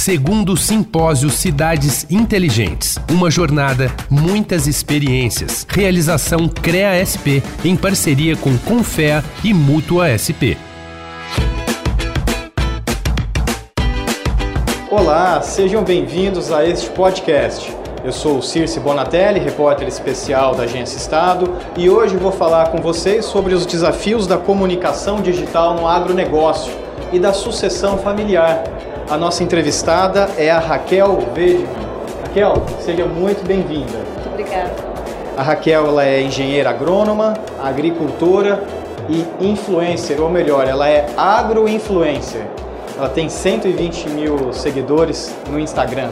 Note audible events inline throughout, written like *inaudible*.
Segundo Simpósio Cidades Inteligentes. Uma jornada, muitas experiências. Realização CREA SP em parceria com Confea e Mútua SP. Olá, sejam bem-vindos a este podcast. Eu sou Circe Bonatelli, repórter especial da Agência Estado, e hoje vou falar com vocês sobre os desafios da comunicação digital no agronegócio e da sucessão familiar. A nossa entrevistada é a Raquel Vegeman. Raquel, seja muito bem-vinda. Muito obrigada. A Raquel ela é engenheira agrônoma, agricultora e influencer, ou melhor, ela é agroinfluencer. Ela tem 120 mil seguidores no Instagram.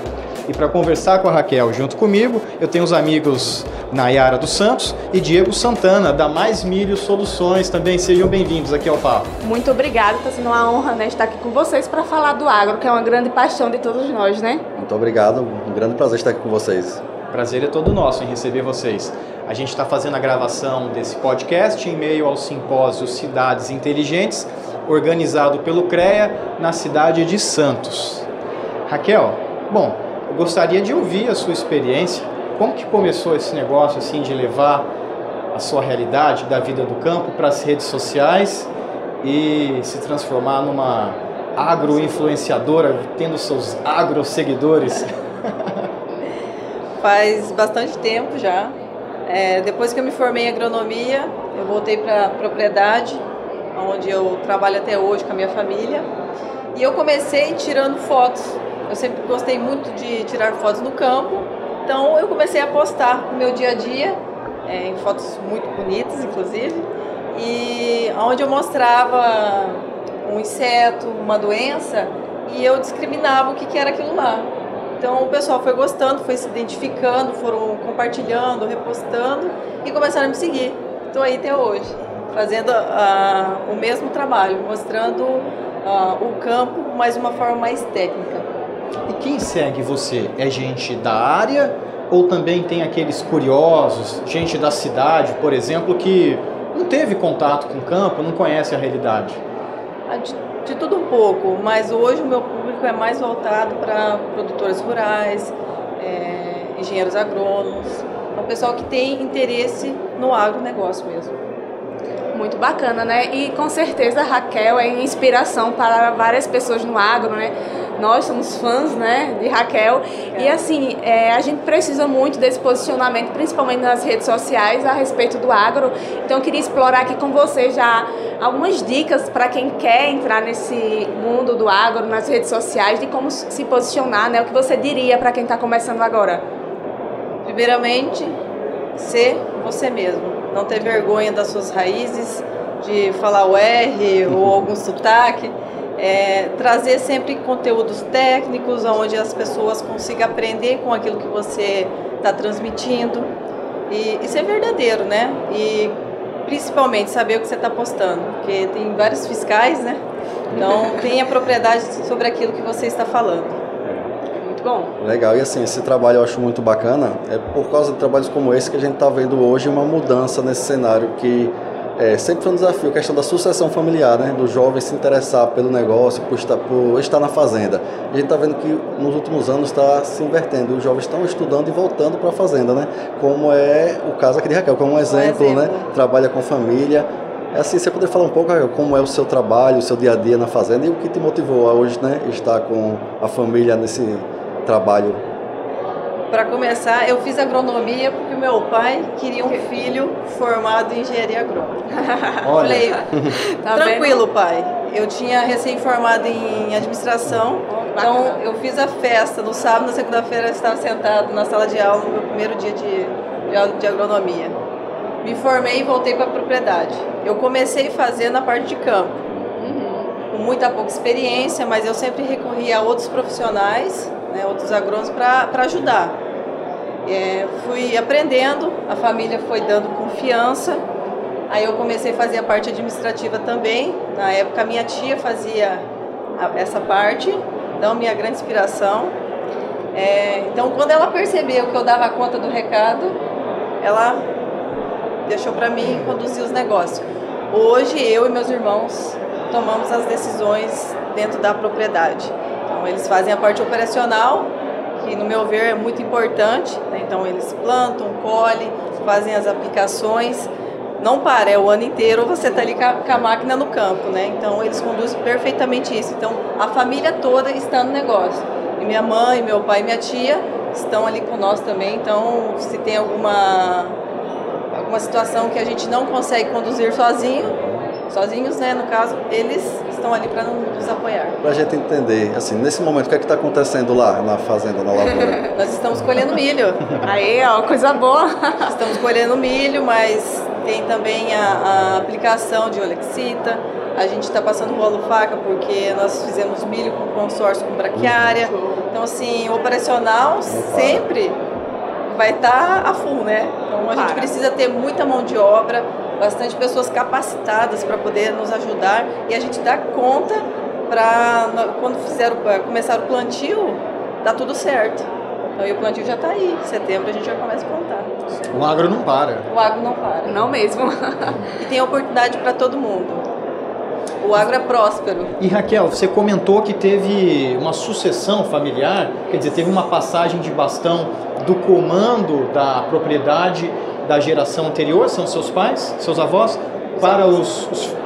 E para conversar com a Raquel junto comigo, eu tenho os amigos Nayara dos Santos e Diego Santana, da Mais Milho Soluções. Também sejam bem-vindos aqui ao papo. Muito obrigada, está sendo uma honra né, estar aqui com vocês para falar do agro, que é uma grande paixão de todos nós, né? Muito obrigado, um grande prazer estar aqui com vocês. Prazer é todo nosso em receber vocês. A gente está fazendo a gravação desse podcast em meio ao simpósio Cidades Inteligentes, organizado pelo CREA na cidade de Santos. Raquel, bom, eu gostaria de ouvir a sua experiência. Como que começou esse negócio assim de levar a sua realidade da vida do campo para as redes sociais e se transformar numa agro-influenciadora, tendo seus agro-seguidores? *laughs* Faz bastante tempo já. É, depois que eu me formei em agronomia, eu voltei para a propriedade, onde eu trabalho até hoje com a minha família. E eu comecei tirando fotos eu sempre gostei muito de tirar fotos no campo, então eu comecei a postar no meu dia a dia, é, em fotos muito bonitas, inclusive, e onde eu mostrava um inseto, uma doença, e eu discriminava o que, que era aquilo lá. Então o pessoal foi gostando, foi se identificando, foram compartilhando, repostando e começaram a me seguir. Estou aí até hoje, fazendo uh, o mesmo trabalho, mostrando uh, o campo, mas de uma forma mais técnica. E quem segue você? É gente da área ou também tem aqueles curiosos, gente da cidade, por exemplo, que não teve contato com o campo, não conhece a realidade? Ah, de, de tudo um pouco, mas hoje o meu público é mais voltado para produtores rurais, é, engenheiros agrônomos, é um pessoal que tem interesse no agronegócio mesmo. Muito bacana, né? E com certeza a Raquel é inspiração para várias pessoas no agro, né? Nós somos fãs, né, de Raquel. É. E assim, é, a gente precisa muito desse posicionamento, principalmente nas redes sociais, a respeito do agro. Então eu queria explorar aqui com você já algumas dicas para quem quer entrar nesse mundo do agro, nas redes sociais, de como se posicionar, né? O que você diria para quem está começando agora? Primeiramente, ser você mesmo. Não ter vergonha das suas raízes, de falar o R ou *laughs* algum sotaque é, trazer sempre conteúdos técnicos, onde as pessoas consigam aprender com aquilo que você está transmitindo e, e ser verdadeiro, né? E principalmente saber o que você está postando, porque tem vários fiscais, né? Então *laughs* tenha propriedade sobre aquilo que você está falando. Muito bom. Legal, e assim, esse trabalho eu acho muito bacana, é por causa de trabalhos como esse que a gente está vendo hoje uma mudança nesse cenário que é, sempre foi um desafio a questão da sucessão familiar, né? Do jovem se interessar pelo negócio, por estar, por estar na fazenda. E a gente está vendo que nos últimos anos está se invertendo. Os jovens estão estudando e voltando para a fazenda, né? Como é o caso aqui de Raquel, como um exemplo, um exemplo. né? Trabalha com família. É assim, você poderia falar um pouco Raquel, como é o seu trabalho, o seu dia a dia na fazenda e o que te motivou a hoje, né? Estar com a família nesse trabalho para começar, eu fiz agronomia porque meu pai queria um filho formado em engenharia agrônoma. Olha. Falei, *laughs* tá tranquilo, vendo? pai. Eu tinha recém-formado em administração, então eu fiz a festa no sábado, na segunda-feira eu estava sentado na sala de aula no meu primeiro dia de, de, de agronomia. Me formei e voltei para a propriedade. Eu comecei fazendo a parte de campo, uhum. com muita pouca experiência, mas eu sempre recorri a outros profissionais né, outros agrônomos para ajudar. É, fui aprendendo, a família foi dando confiança, aí eu comecei a fazer a parte administrativa também. Na época, minha tia fazia essa parte, então, minha grande inspiração. É, então, quando ela percebeu que eu dava conta do recado, ela deixou para mim conduzir os negócios. Hoje, eu e meus irmãos tomamos as decisões dentro da propriedade. Eles fazem a parte operacional, que no meu ver é muito importante. Né? Então eles plantam, colhem, fazem as aplicações. Não para, é o ano inteiro você está ali com a, máquina no campo, né? Então eles conduzem perfeitamente isso. Então a família toda está no negócio. E minha mãe, meu pai e minha tia estão ali com nós também. Então se tem alguma alguma situação que a gente não consegue conduzir sozinho, sozinhos, né, no caso, eles estão ali para nos apoiar. Para a gente entender, assim, nesse momento, o que é que está acontecendo lá na fazenda, na lavoura? *laughs* Nós estamos colhendo milho. Aí, ó, coisa boa. *laughs* estamos colhendo milho, mas tem também a, a aplicação de olexita. A gente está passando rolo faca porque nós fizemos milho com consórcio com braquiária. Então, assim, o operacional sempre vai estar tá a full, né? Então a gente precisa ter muita mão de obra, bastante pessoas capacitadas para poder nos ajudar e a gente dá conta para quando fizeram começar o plantio, dá tudo certo. Então, e o plantio já está aí, em setembro a gente já começa a plantar. O agro não para. O agro não para. Não mesmo. *laughs* e tem oportunidade para todo mundo. O agro é próspero. E Raquel, você comentou que teve uma sucessão familiar, quer dizer, teve uma passagem de bastão do comando da propriedade da geração anterior, são seus pais, seus avós, os para avós. Os, os,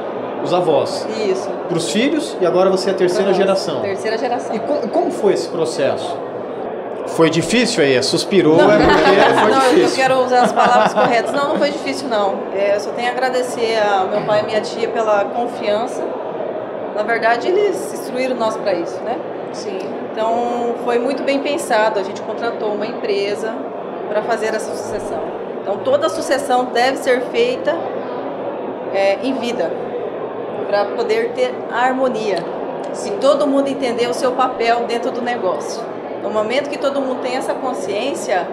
os, avós. Isso. Para os filhos e agora você é a terceira geração. Terceira geração. E como, como foi esse processo? Foi difícil aí? Suspirou não, é porque foi não, difícil. eu quero usar as palavras *laughs* corretas. Não, não foi difícil não. É, eu só tenho a agradecer ao meu pai e minha tia pela confiança. Na verdade, eles instruíram nós para isso, né? Sim. Então, foi muito bem pensado. A gente contratou uma empresa para fazer essa sucessão. Então, toda a sucessão deve ser feita é, em vida, para poder ter harmonia. Se todo mundo entender o seu papel dentro do negócio. No momento que todo mundo tem essa consciência,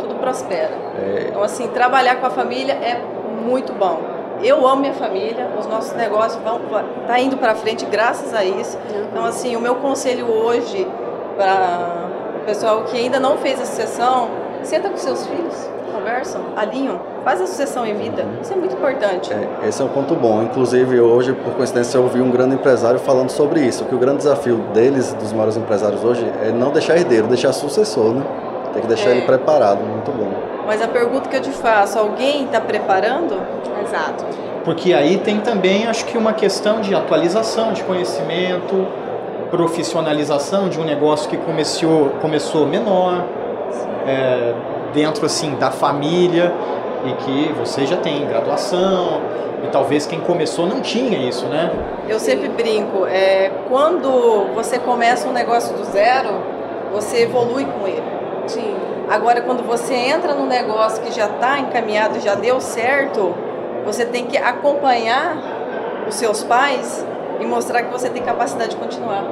tudo prospera. É... Então, assim, trabalhar com a família é muito bom. Eu amo minha família, os nossos negócios vão tá indo para frente graças a isso. Então, assim, o meu conselho hoje para o pessoal que ainda não fez a sucessão, senta com seus filhos, conversam, alinham, faz a sucessão em vida. Isso é muito importante. É, esse é um ponto bom. Inclusive, hoje, por coincidência, eu ouvi um grande empresário falando sobre isso, que o grande desafio deles, dos maiores empresários hoje, é não deixar herdeiro, deixar sucessor, né? Tem que deixar é. ele preparado, muito bom. Mas a pergunta que eu te faço, alguém está preparando? Exato. Porque aí tem também, acho que, uma questão de atualização de conhecimento, profissionalização de um negócio que começou, começou menor, é, dentro assim da família e que você já tem graduação e talvez quem começou não tinha isso, né? Eu sempre brinco, é, quando você começa um negócio do zero, você evolui com ele. Sim. Agora, quando você entra num negócio que já está encaminhado, já deu certo, você tem que acompanhar os seus pais e mostrar que você tem capacidade de continuar.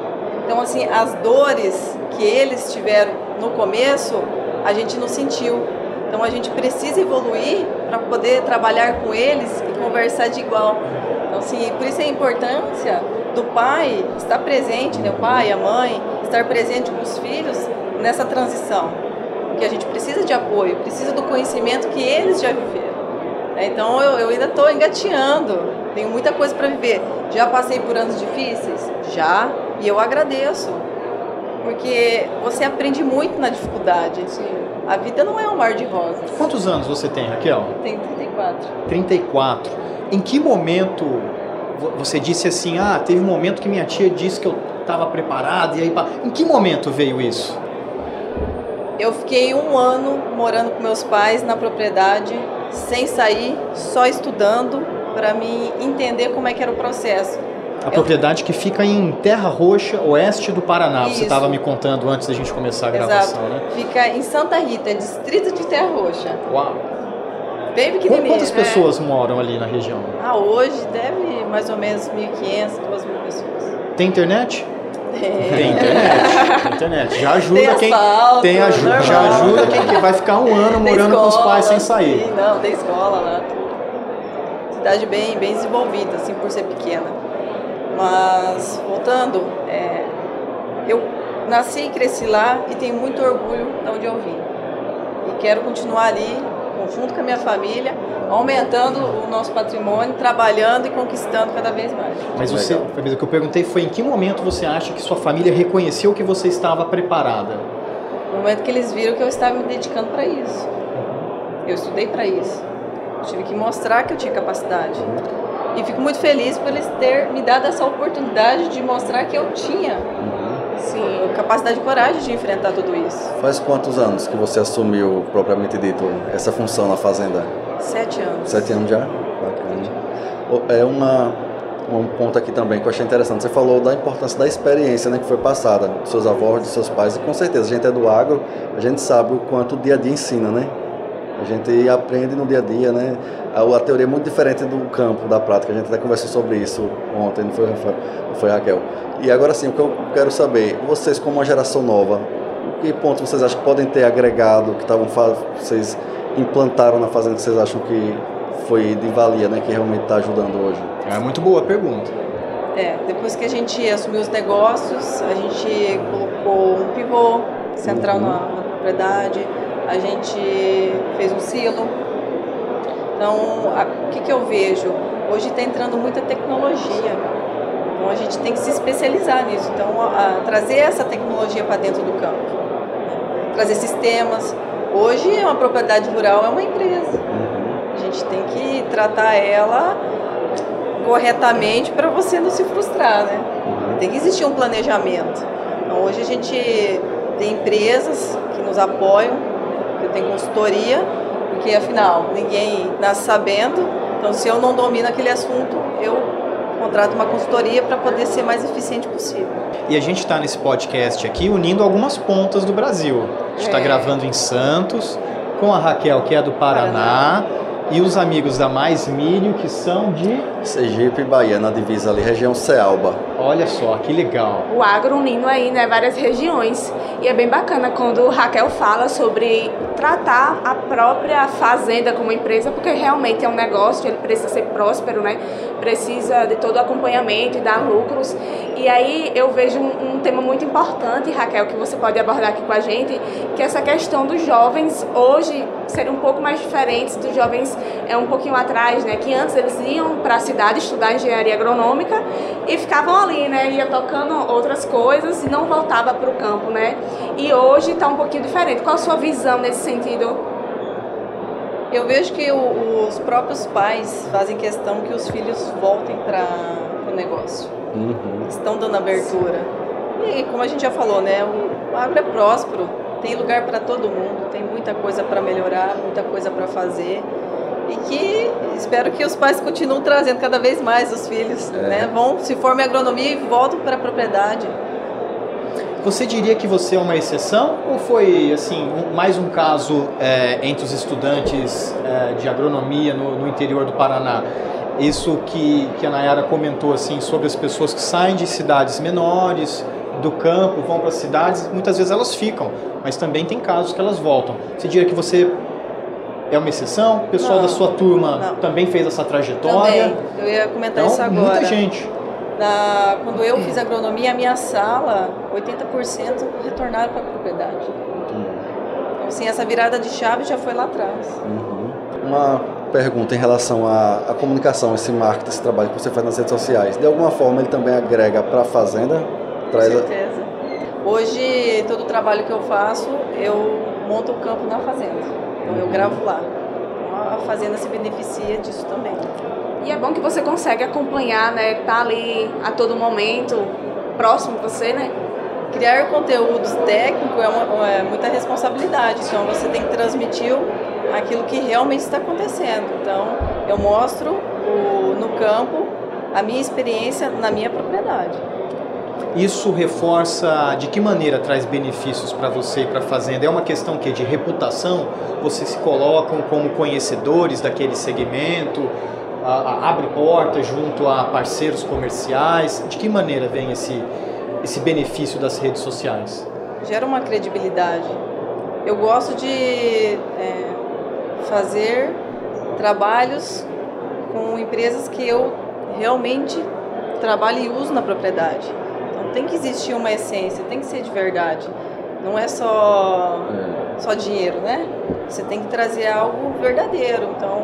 Então, assim, as dores que eles tiveram no começo, a gente não sentiu. Então, a gente precisa evoluir para poder trabalhar com eles e conversar de igual. Então, assim, por isso a importância do pai estar presente, né? o pai, a mãe, estar presente com os filhos nessa transição. Porque a gente precisa de apoio, precisa do conhecimento que eles já viveram. Né? Então, eu, eu ainda estou engateando, tenho muita coisa para viver. Já passei por anos difíceis? Já, e eu agradeço. Porque você aprende muito na dificuldade. Sim. A vida não é um mar de rosas. Quantos anos você tem, Raquel? Tenho 34. 34. Em que momento você disse assim, ah, teve um momento que minha tia disse que eu estava preparado e aí... Em que momento veio isso? Eu fiquei um ano morando com meus pais na propriedade, sem sair, só estudando para me entender como é que era o processo. A propriedade que fica em Terra Roxa, oeste do Paraná. Isso. Você estava me contando antes da gente começar a gravação, Exato. né? Fica em Santa Rita, distrito de Terra Roxa. Uau! Bem pequenininho. Quantas né? pessoas moram ali na região? Ah, hoje deve mais ou menos 1.500, 2.000 pessoas. Tem internet? Tem. Tem internet. Tem *laughs* internet. Já ajuda tem quem. Asfalto, tem ajuda, já ajuda quem vai ficar um ano morando escola, com os pais sem sair. Sim, não, tem escola lá. Cidade bem, bem desenvolvida, assim, por ser pequena. Mas, voltando, é, eu nasci e cresci lá e tenho muito orgulho de onde eu vim. E quero continuar ali com junto com a minha família, aumentando o nosso patrimônio, trabalhando e conquistando cada vez mais. Mas você, o que eu perguntei foi em que momento você acha que sua família reconheceu que você estava preparada? No momento que eles viram que eu estava me dedicando para isso. Eu estudei para isso. Eu tive que mostrar que eu tinha capacidade. E fico muito feliz por eles ter me dado essa oportunidade de mostrar que eu tinha sim, capacidade e coragem de enfrentar tudo isso. Faz quantos anos que você assumiu, propriamente dito, essa função na Fazenda? Sete anos. Sete anos já? Bacana. É uma, um ponto aqui também que eu achei interessante. Você falou da importância da experiência né, que foi passada dos seus avós, dos seus pais, e com certeza a gente é do agro, a gente sabe o quanto o dia a dia ensina, né? A gente aprende no dia a dia, né? A, teoria é muito diferente do campo, da prática. A gente até conversou sobre isso ontem, não foi, não foi Raquel? E agora sim, o que eu quero saber, vocês como uma geração nova, que ponto vocês acham que podem ter agregado, que estavam vocês implantaram na fazenda que vocês acham que foi de valia, né? Que realmente está ajudando hoje? É muito boa a pergunta. É, depois que a gente assumiu os negócios, a gente colocou um pivô central uhum. na, na propriedade, a gente fez um silo. Então, o que, que eu vejo? Hoje está entrando muita tecnologia. Então, a gente tem que se especializar nisso. Então, a, a trazer essa tecnologia para dentro do campo. Né? Trazer sistemas. Hoje, uma propriedade rural é uma empresa. A gente tem que tratar ela corretamente para você não se frustrar, né? Tem que existir um planejamento. Então, hoje a gente tem empresas que nos apoiam eu tenho consultoria, porque afinal ninguém nasce sabendo, então se eu não domino aquele assunto, eu contrato uma consultoria para poder ser mais eficiente possível. E a gente está nesse podcast aqui unindo algumas pontas do Brasil. A gente está é. gravando em Santos, com a Raquel, que é do Paraná. Paraná e os amigos da Mais Milho, que são de Sergipe e Bahia, na divisa ali, região Cealba. Olha só, que legal. O agro unindo aí, né, várias regiões. E é bem bacana quando Raquel fala sobre tratar a própria fazenda como empresa, porque realmente é um negócio, ele precisa ser próspero, né? Precisa de todo o acompanhamento e dar lucros. E aí eu vejo um, um tema muito importante, Raquel, que você pode abordar aqui com a gente, que é essa questão dos jovens hoje serem um pouco mais diferentes dos jovens é um pouquinho atrás, né? Que antes eles iam para estudar engenharia agronômica e ficavam ali, né? Ia tocando outras coisas e não voltava para o campo, né? E hoje está um pouquinho diferente. Qual a sua visão nesse sentido? Eu vejo que o, os próprios pais fazem questão que os filhos voltem para o negócio. Uhum. Estão dando abertura. E como a gente já falou, né? O agro é próspero, tem lugar para todo mundo, tem muita coisa para melhorar, muita coisa para fazer e que espero que os pais continuem trazendo cada vez mais os filhos, é. né? Vão, se formem em agronomia e voltam para a propriedade. Você diria que você é uma exceção ou foi assim um, mais um caso é, entre os estudantes é, de agronomia no, no, interior do Paraná? Isso que, que a Nayara comentou assim sobre as pessoas que saem de cidades menores, do campo, vão para cidades, muitas vezes elas ficam, mas também tem casos que elas voltam. Você diria que você é uma exceção? O pessoal não, da sua turma não. também fez essa trajetória? Também. Eu ia comentar então, isso agora. Muita gente. Na, quando eu fiz agronomia, a minha sala, 80% retornaram para a propriedade. Então, assim, essa virada de chave já foi lá atrás. Uhum. Uma pergunta em relação à, à, comunicação, esse marketing, esse trabalho que você faz nas redes sociais. De alguma forma, ele também agrega para a fazenda? Com certeza. A... Hoje, todo o trabalho que eu faço, eu monto o campo na fazenda. Então eu gravo lá. Então a fazenda se beneficia disso também. E é bom que você consegue acompanhar, né? Tá ali a todo momento, próximo de você, né? Criar conteúdos técnicos é, uma, é muita responsabilidade, então você tem que transmitir aquilo que realmente está acontecendo. Então, eu mostro o, no campo a minha experiência na minha propriedade. Isso reforça de que maneira traz benefícios para você e para a fazenda? É uma questão que de reputação? Vocês se colocam como conhecedores daquele segmento? Abre portas junto a parceiros comerciais? De que maneira vem esse, esse benefício das redes sociais? Gera uma credibilidade. Eu gosto de é, fazer trabalhos com empresas que eu realmente trabalho e uso na propriedade tem que existir uma essência, tem que ser de verdade. Não é só, é. só dinheiro, né? Você tem que trazer algo verdadeiro, então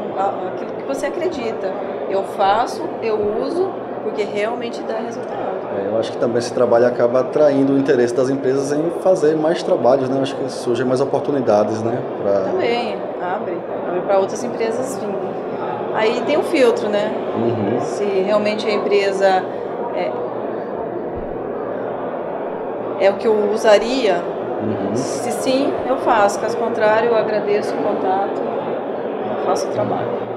aquilo que você acredita. Eu faço, eu uso, porque realmente dá resultado. É, eu acho que também esse trabalho acaba atraindo o interesse das empresas em fazer mais trabalhos, né? Eu acho que surgem mais oportunidades, né? Pra... Também, abre, abre para outras empresas vir. Aí tem o um filtro, né? Uhum. Se realmente a empresa é, é o que eu usaria, uhum. se sim, eu faço. Caso contrário, eu agradeço o contato, faço o trabalho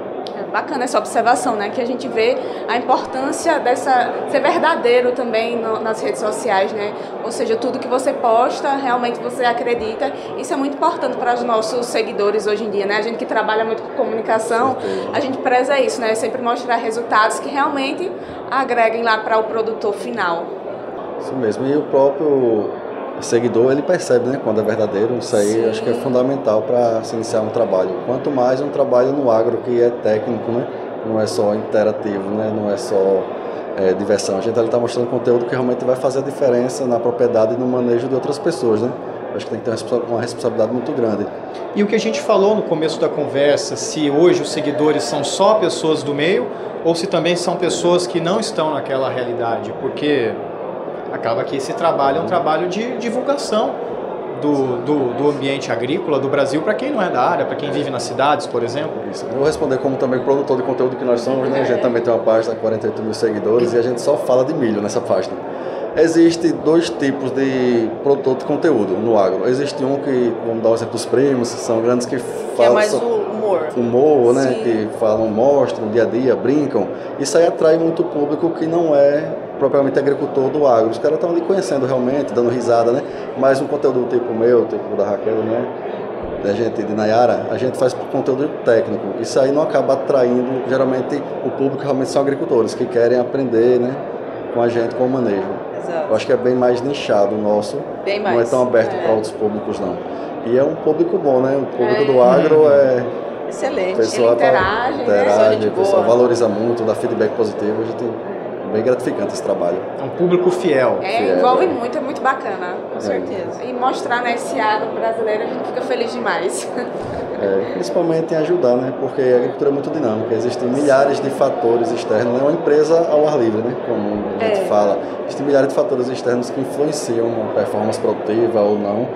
bacana essa observação, né? Que a gente vê a importância dessa ser verdadeiro também no, nas redes sociais, né? Ou seja, tudo que você posta, realmente você acredita. Isso é muito importante para os nossos seguidores hoje em dia, né? A gente que trabalha muito com comunicação, a gente preza isso, né? Sempre mostrar resultados que realmente agreguem lá para o produtor final. Isso mesmo. E o próprio seguidor ele percebe né, quando é verdadeiro. Isso aí Sim. acho que é fundamental para se iniciar um trabalho. Quanto mais um trabalho no agro que é técnico, né, não é só interativo, né, não é só é, diversão. A gente está mostrando conteúdo que realmente vai fazer a diferença na propriedade e no manejo de outras pessoas. Né? Acho que tem que ter uma responsabilidade muito grande. E o que a gente falou no começo da conversa, se hoje os seguidores são só pessoas do meio ou se também são pessoas que não estão naquela realidade, porque acaba que esse trabalho é um trabalho de divulgação do, do, do ambiente agrícola do Brasil para quem não é da área, para quem vive nas cidades, por exemplo. Isso. Vou responder como também produtor de conteúdo que nós somos, né? A gente também tem uma página com 48 mil seguidores e a gente só fala de milho nessa página. Existem dois tipos de produtor de conteúdo no agro. Existe um que, vamos dar o um exemplo dos primos, são grandes que falam... Que é mais o humor. Humor, né? Sim. Que falam, mostram dia a dia, brincam. Isso aí atrai muito público que não é propriamente agricultor do agro. Os caras estão ali conhecendo realmente, dando risada, né? Mas um conteúdo tipo meu, tipo da Raquel, né? Da gente de Nayara, a gente faz conteúdo técnico. Isso aí não acaba atraindo, geralmente, o público realmente são agricultores que querem aprender, né? Com a gente, com o manejo. Exato. Eu acho que é bem mais nichado o nosso. Bem mais. Não é tão aberto é. para outros públicos, não. E é um público bom, né? O público é. do agro é. Excelente. O pessoal Ele interage, tá, interage né? o pessoal valoriza muito, dá feedback positivo. A gente bem gratificante esse trabalho. É um público fiel. É, fiel, envolve é. muito, é muito bacana. Com é. certeza. E mostrar né, esse agro brasileiro, a gente fica feliz demais. É, principalmente em ajudar, né? Porque a agricultura é muito dinâmica, existem milhares de fatores externos, não é uma empresa ao ar livre, né? Como a gente é. fala. Existem milhares de fatores externos que influenciam a performance produtiva ou não.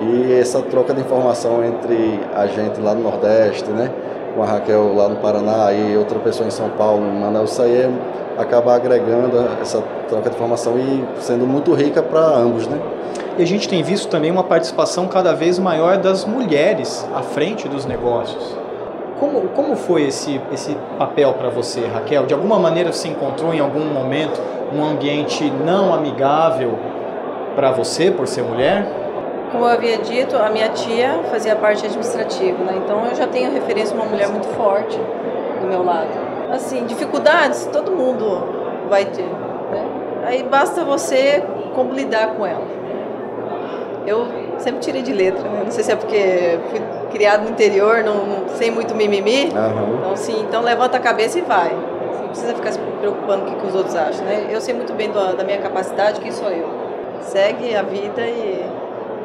E essa troca de informação entre a gente lá no Nordeste, né? Com a Raquel lá no Paraná e outra pessoa em São Paulo, Manaus, isso aí é acaba agregando essa troca de informação e sendo muito rica para ambos, né? E a gente tem visto também uma participação cada vez maior das mulheres à frente dos negócios. Como, como foi esse, esse papel para você, Raquel? De alguma maneira você encontrou em algum momento um ambiente não amigável para você por ser mulher? Como eu havia dito, a minha tia fazia parte administrativa, né? então eu já tenho referência a uma mulher muito forte do meu lado assim, dificuldades todo mundo vai ter. Né? Aí basta você como lidar com ela. Eu sempre tirei de letra, né? não sei se é porque fui criado no interior, não, não sem muito mimimi. Uhum. Então, sim, então levanta a cabeça e vai. Não precisa ficar se preocupando com o que os outros acham. Né? Eu sei muito bem do, da minha capacidade, quem sou eu. Segue a vida e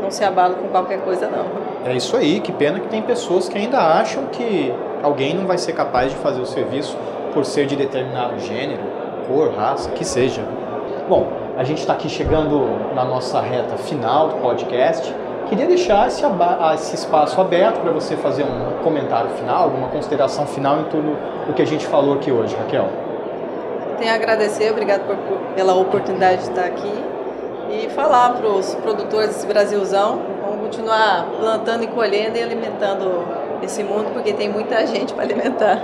não se abala com qualquer coisa, não. É isso aí, que pena que tem pessoas que ainda acham que alguém não vai ser capaz de fazer o serviço por ser de determinado gênero, cor, raça, que seja. Bom, a gente está aqui chegando na nossa reta final do podcast. Queria deixar esse, esse espaço aberto para você fazer um comentário final, alguma consideração final em torno do que a gente falou aqui hoje, Raquel. Tenho a agradecer, obrigado por, pela oportunidade de estar aqui e falar para os produtores desse Brasilzão, vamos continuar plantando e colhendo e alimentando esse mundo, porque tem muita gente para alimentar.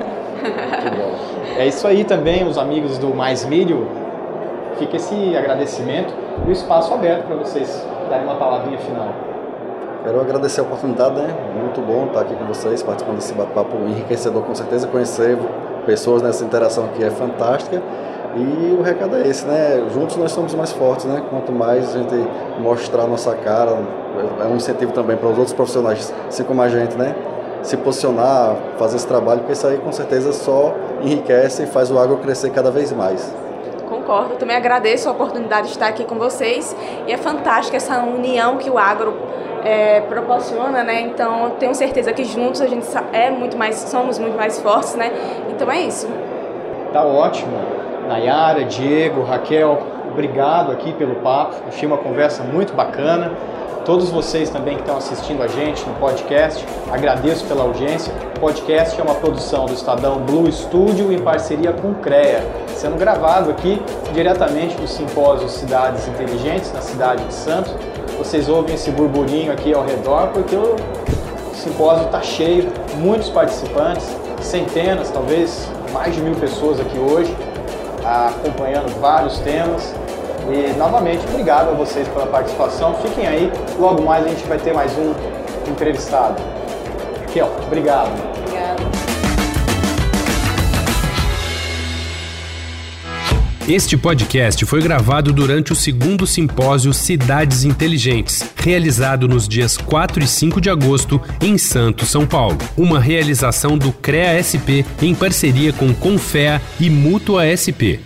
É isso aí também, os amigos do Mais Milho. Fica esse agradecimento e o espaço aberto para vocês darem uma palavrinha final. Quero agradecer a oportunidade, né? Muito bom estar aqui com vocês, participando desse bate-papo enriquecedor, com certeza. Conhecer pessoas nessa interação aqui é fantástica. E o recado é esse, né? Juntos nós somos mais fortes, né? Quanto mais a gente mostrar a nossa cara, é um incentivo também para os outros profissionais, assim como a gente, né? Se posicionar, fazer esse trabalho, porque isso aí com certeza só enriquece e faz o agro crescer cada vez mais. concordo. Eu também agradeço a oportunidade de estar aqui com vocês e é fantástica essa união que o agro é, proporciona, né? Então tenho certeza que juntos a gente é muito mais, somos muito mais fortes, né? Então é isso. Tá ótimo. Nayara, Diego, Raquel, obrigado aqui pelo papo. Achei uma conversa muito bacana. Todos vocês também que estão assistindo a gente no podcast, agradeço pela audiência. O podcast é uma produção do Estadão Blue Studio em parceria com o CREA, sendo gravado aqui diretamente do simpósio Cidades Inteligentes, na cidade de Santos. Vocês ouvem esse burburinho aqui ao redor porque o simpósio está cheio, muitos participantes, centenas, talvez mais de mil pessoas aqui hoje, acompanhando vários temas. E novamente, obrigado a vocês pela participação. Fiquem aí, logo mais a gente vai ter mais um entrevistado. Raquel, obrigado. Obrigada. Este podcast foi gravado durante o segundo simpósio Cidades Inteligentes, realizado nos dias 4 e 5 de agosto em Santos, São Paulo. Uma realização do CREA SP em parceria com Confea e Mútua SP.